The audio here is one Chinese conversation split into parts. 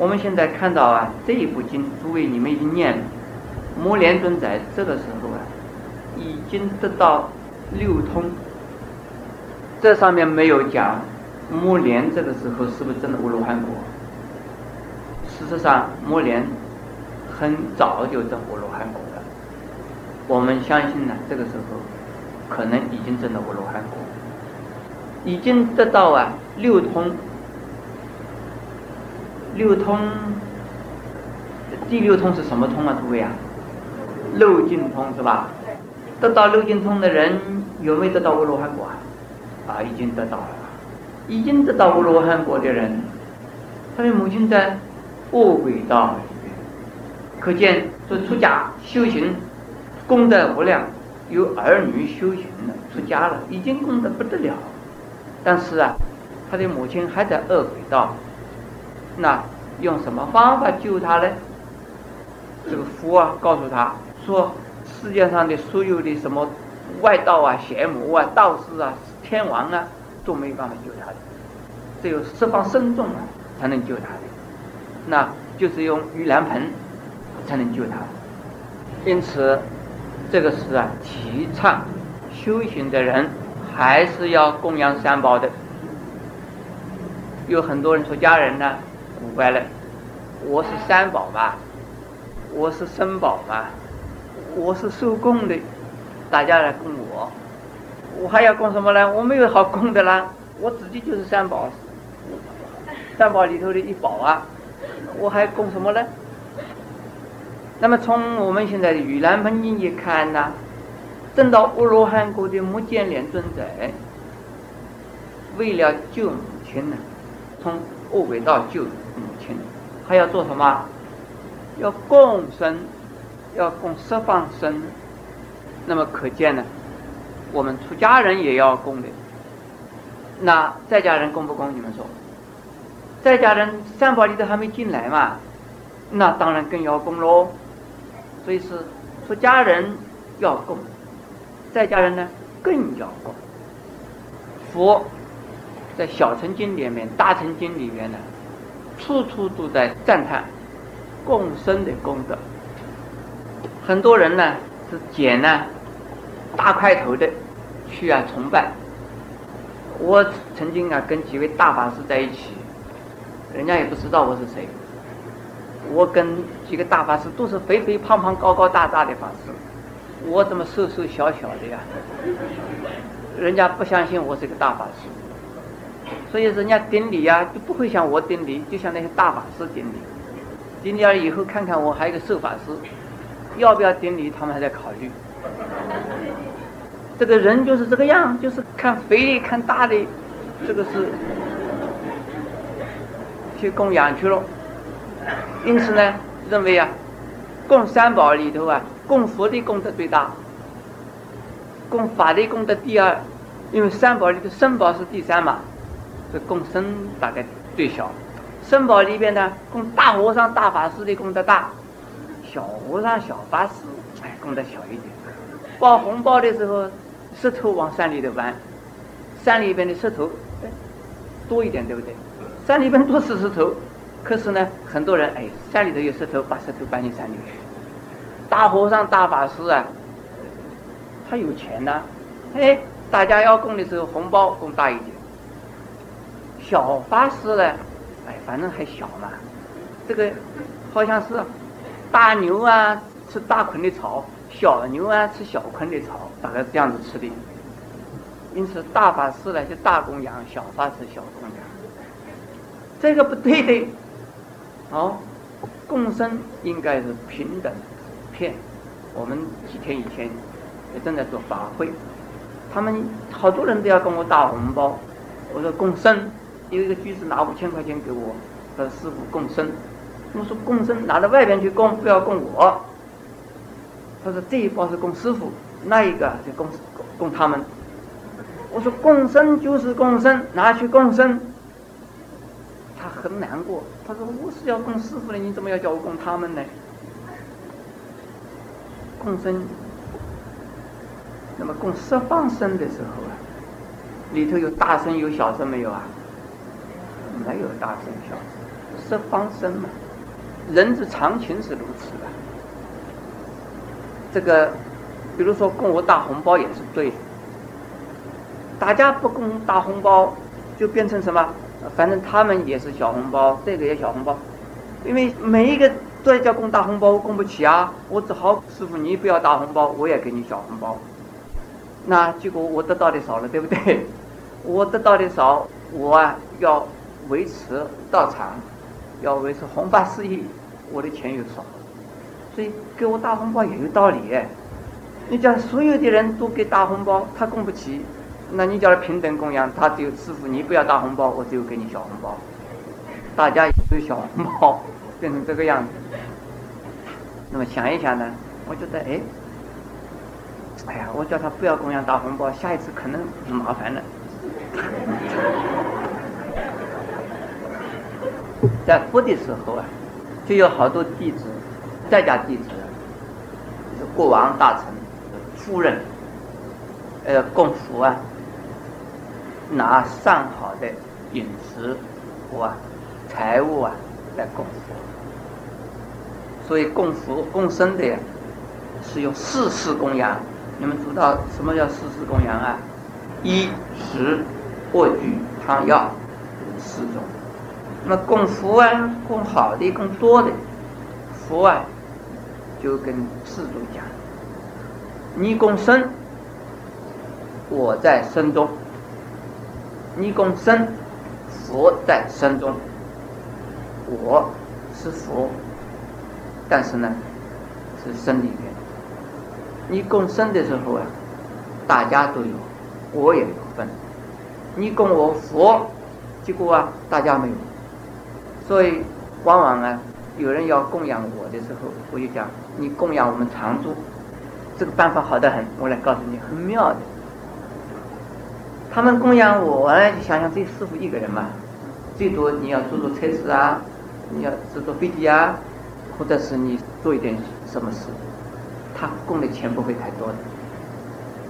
我们现在看到啊，这一部经，诸位你们已经念了，摩连尊在这个时候啊，已经得到六通。这上面没有讲摩连这个时候是不是真的阿罗汉果？事实上，摩连很早就证阿罗汉果了。我们相信呢，这个时候可能已经证了阿罗汉果，已经得到啊六通。六通，第六通是什么通啊？诸位啊，漏尽通是吧？得到漏尽通的人有没有得到阿罗汉果啊？啊，已经得到了。已经得到阿罗汉果的人，他的母亲在恶鬼道里面，可见说出家修行功德无量，有儿女修行了，出家了，已经功德不得了。但是啊，他的母亲还在恶鬼道。那用什么方法救他呢？这个佛啊，告诉他说，世界上的所有的什么外道啊、邪魔啊、道士啊、天王啊，都没办法救他的，只有十方僧众啊才能救他的。那就是用盂兰盆才能救他。因此，这个是啊，提倡修行的人还是要供养三宝的。有很多人出家人呢。古怪了，我是三宝嘛，我是生宝嘛，我是受供的，大家来供我，我还要供什么呢？我没有好供的啦，我自己就是三宝，三宝里头的一宝啊，我还供什么呢？那么从我们现在的《盂兰盆经》一看呢，正到阿罗汉国的目犍连尊者，为了救母亲呢，从恶鬼道救。他要做什么？要共生，要供十方生。那么可见呢，我们出家人也要供的。那在家人供不供？你们说，在家人三宝里头还没进来嘛？那当然更要供喽。所以是出家人要供，在家人呢更要供。佛在小乘经里面、大乘经里面呢。处处都在赞叹共生的功德，很多人呢是捡呢大块头的去啊崇拜。我曾经啊跟几位大法师在一起，人家也不知道我是谁。我跟几个大法师都是肥肥胖胖、高高大大的法师，我怎么瘦瘦小小的呀？人家不相信我是个大法师。所以人家顶礼呀，就不会像我顶礼，就像那些大法师顶礼。顶礼了以后，看看我还有个受法师，要不要顶礼，他们还在考虑。这个人就是这个样，就是看肥的，看大的，这个是去供养去了。因此呢，认为啊，供三宝里头啊，供佛的功德最大，供法的功德第二，因为三宝里头生宝是第三嘛。这供僧大概最小，僧宝里边呢，供大和尚、大法师的供得大，小和尚、小法师哎供得小一点。包红包的时候，石头往山里头搬，山里边的石头哎多一点，对不对？山里边多是石头，可是呢，很多人哎山里头有石头，把石头搬进山里去。大和尚、大法师啊，他有钱呐，哎，大家要供的时候，红包供大一点。小法师呢，哎，反正还小嘛。这个好像是大牛啊吃大捆的草，小牛啊吃小捆的草，大概这样子吃的。因此大法师呢就大供养，小法师小供养。这个不对的。哦，共生应该是平等片。我们几天以前也正在做法会，他们好多人都要跟我打红包，我说共生。有一个居士拿五千块钱给我，说师傅供生。我说供生拿到外边去供，不要供我。他说这一包是供师傅，那一个就供供他们。我说供生就是供生，拿去供生。他很难过，他说我是要供师傅的，你怎么要叫我供他们呢？供生，那么供十方生的时候啊，里头有大生有小生没有啊？没有大声小声，是方生嘛。人之常情是如此的。这个，比如说供我大红包也是对的。大家不供大红包，就变成什么？反正他们也是小红包，这个也小红包，因为每一个都在叫供大红包，供不起啊。我只好师傅你不要大红包，我也给你小红包。那结果我得到的少了，对不对？我得到的少，我啊要维持道场，要维持弘法事业。我的钱又少，所以给我大红包也有道理。你叫所有的人都给大红包，他供不起，那你叫他平等供养，他只有师傅你不要大红包，我只有给你小红包，大家有小红包，变成这个样子。那么想一想呢，我觉得哎，哎呀，我叫他不要供养大红包，下一次可能麻烦了。在佛的时候啊。就有好多弟子，在家弟子，是国王大臣、夫人，呃，供佛啊，拿上好的饮食或财物啊来供佛。所以供佛供生的，是用四世供养。你们知道什么叫四世供养啊？衣食卧具汤药四种。那么供佛啊，供好的，供多的，佛啊，就跟世主讲：你供生，我在生中；你供生，佛在生中。我是佛，但是呢，是生里面。你供生的时候啊，大家都有，我也有份。你供我佛，结果啊，大家没有。所以，往往啊，有人要供养我的时候，我就讲你供养我们常住，这个办法好得很。我来告诉你，很妙的。他们供养我呢，就想想这师傅一个人嘛，最多你要坐坐车子啊，你要坐坐飞机啊，或者是你做一点什么事，他供的钱不会太多的。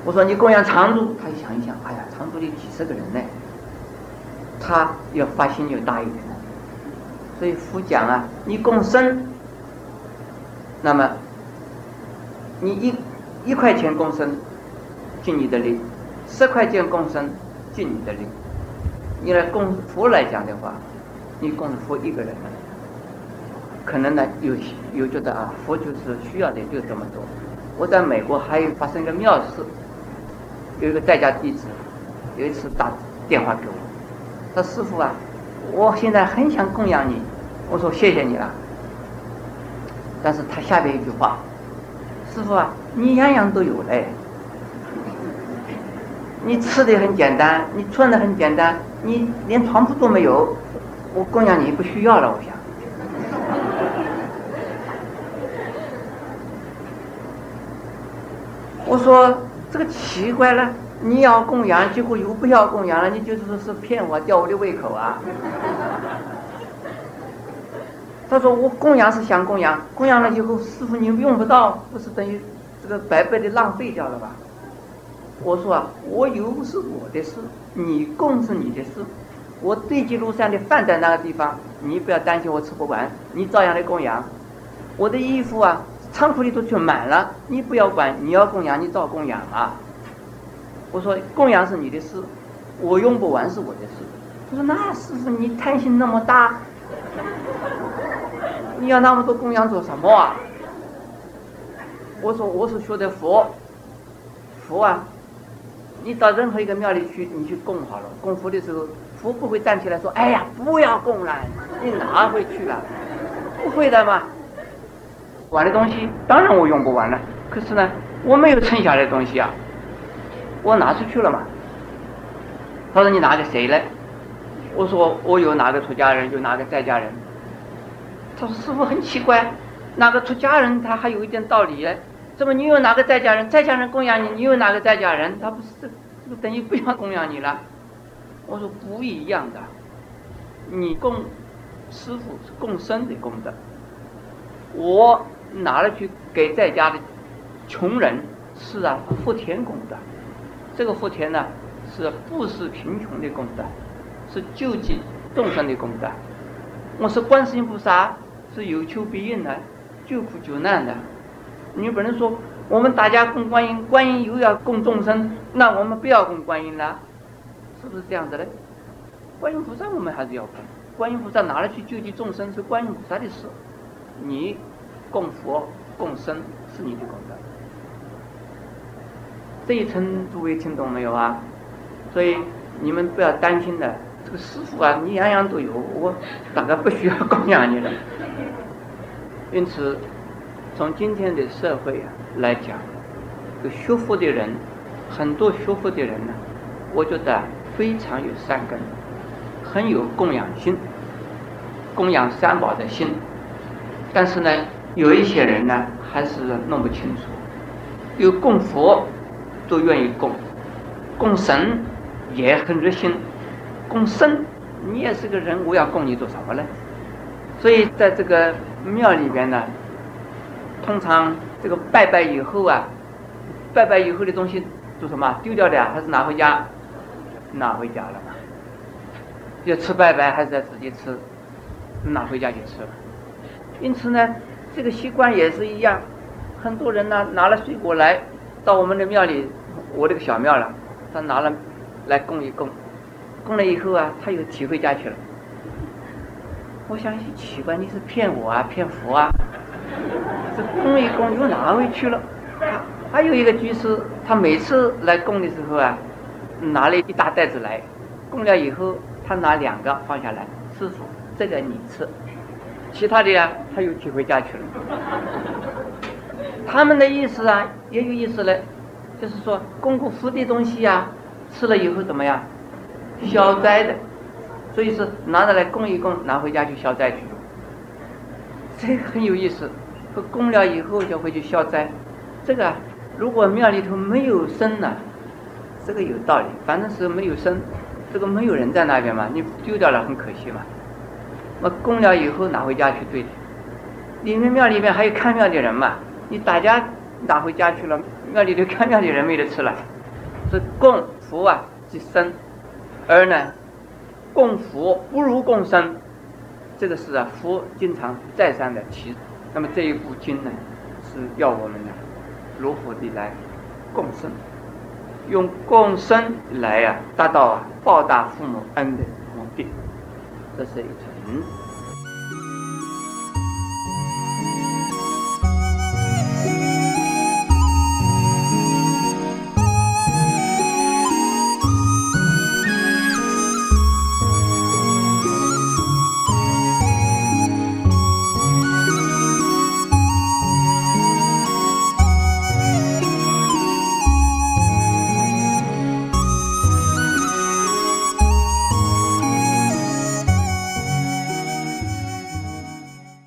我说你供养常住，他想一想，哎呀，常住里几十个人呢，他要发心就大一点了。所以佛讲啊，你共生，那么你一一块钱共生，尽你的力；十块钱共生，尽你的力。你来供佛来讲的话，你供佛一个人，可能呢有有觉得啊，佛就是需要的就这么多。我在美国还有发生一个妙事，有一个在家弟子，有一次打电话给我，说师傅啊。我现在很想供养你，我说谢谢你了。但是他下边一句话，师傅啊，你样样都有嘞，你吃的很简单，你穿的很简单，你连床铺都没有，我供养你不需要了，我想。我说这个奇怪了。你要供养，结果又不要供养了，你就是说是骗我，吊我的胃口啊？他说我供养是想供养，供养了以后，师傅你用不到，不是等于这个白白的浪费掉了吧？我说啊，我有是我的事，你供是你的事，我堆积如山的饭在那个地方，你不要担心我吃不完，你照样来供养。我的衣服啊，仓库里头全满了，你不要管，你要供养你照供养啊。我说供养是你的事，我用不完是我的事。他说那师傅你贪心那么大，你要那么多供养做什么啊？我说我是学的佛，佛啊，你到任何一个庙里去，你去供好了，供佛的时候，佛不会站起来说，哎呀不要供了，你拿回去了，不会的嘛。我的东西当然我用不完了，可是呢，我没有剩下的东西啊。我拿出去了嘛？他说：“你拿给谁了？”我说：“我有哪个出家人，有哪个在家人。”他说：“师傅很奇怪，哪个出家人他还有一点道理嘞？怎么你有哪个在家人，在家人供养你，你有哪个在家人，他不是就等于不要供养你了？”我说：“不一样的，你供师傅是供生的功德，我拿了去给在家的穷人，是啊，福田功德。”这个福田呢，是布施贫穷的功德，是救济众生的功德。我是观世音菩萨，是有求必应的，救苦救难的。你不能说我们大家供观音，观音又要供众生，那我们不要供观音了，是不是这样子的？观音菩萨我们还是要供，观音菩萨哪里去救济众生是观音菩萨的事，你供佛供僧是你的功德。这一层诸位听懂没有啊？所以你们不要担心的，这个师傅啊，你样样都有，我大概不需要供养你了。因此，从今天的社会啊来讲，有学佛的人，很多学佛的人呢，我觉得非常有善根。很有供养心，供养三宝的心，但是呢，有一些人呢还是弄不清楚。有供佛都愿意供，供神也很热心，供僧你也是个人，我要供你做什么呢？所以在这个庙里边呢，通常这个拜拜以后啊，拜拜以后的东西做什么？丢掉的还是拿回家？拿回家了。要吃拜拜还是要自己吃，拿回家去吃了。因此呢，这个习惯也是一样。很多人呢拿了水果来到我们的庙里，我这个小庙了，他拿了来供一供，供了以后啊，他又提回家去了。我想奇怪，你是骗我啊，骗佛啊？这供一供又拿回去了。还有一个居士，他每次来供的时候啊，拿了一大袋子来，供了以后。他拿两个放下来，师傅，这个你吃，其他的呀，他又提回家去了。他们的意思啊，也有意思嘞，就是说供过福的东西呀，吃了以后怎么样，消灾的，所以是拿着来供一供，拿回家去消灾去。这个很有意思，说供了以后就会去消灾，这个如果庙里头没有生呢，这个有道理，反正是没有生。这个没有人在那边嘛，你丢掉了很可惜嘛。我供了以后拿回家去对的。里面庙里面还有看庙的人嘛，你大家拿回家去了，庙里头看庙的人没得吃了。是供佛啊，即生，而呢，共福不如共生，这个是啊，佛经常再三的提。那么这一部经呢，是要我们呢，如何的来共生。用共生来啊，达到报答父母恩的目的，这是一层。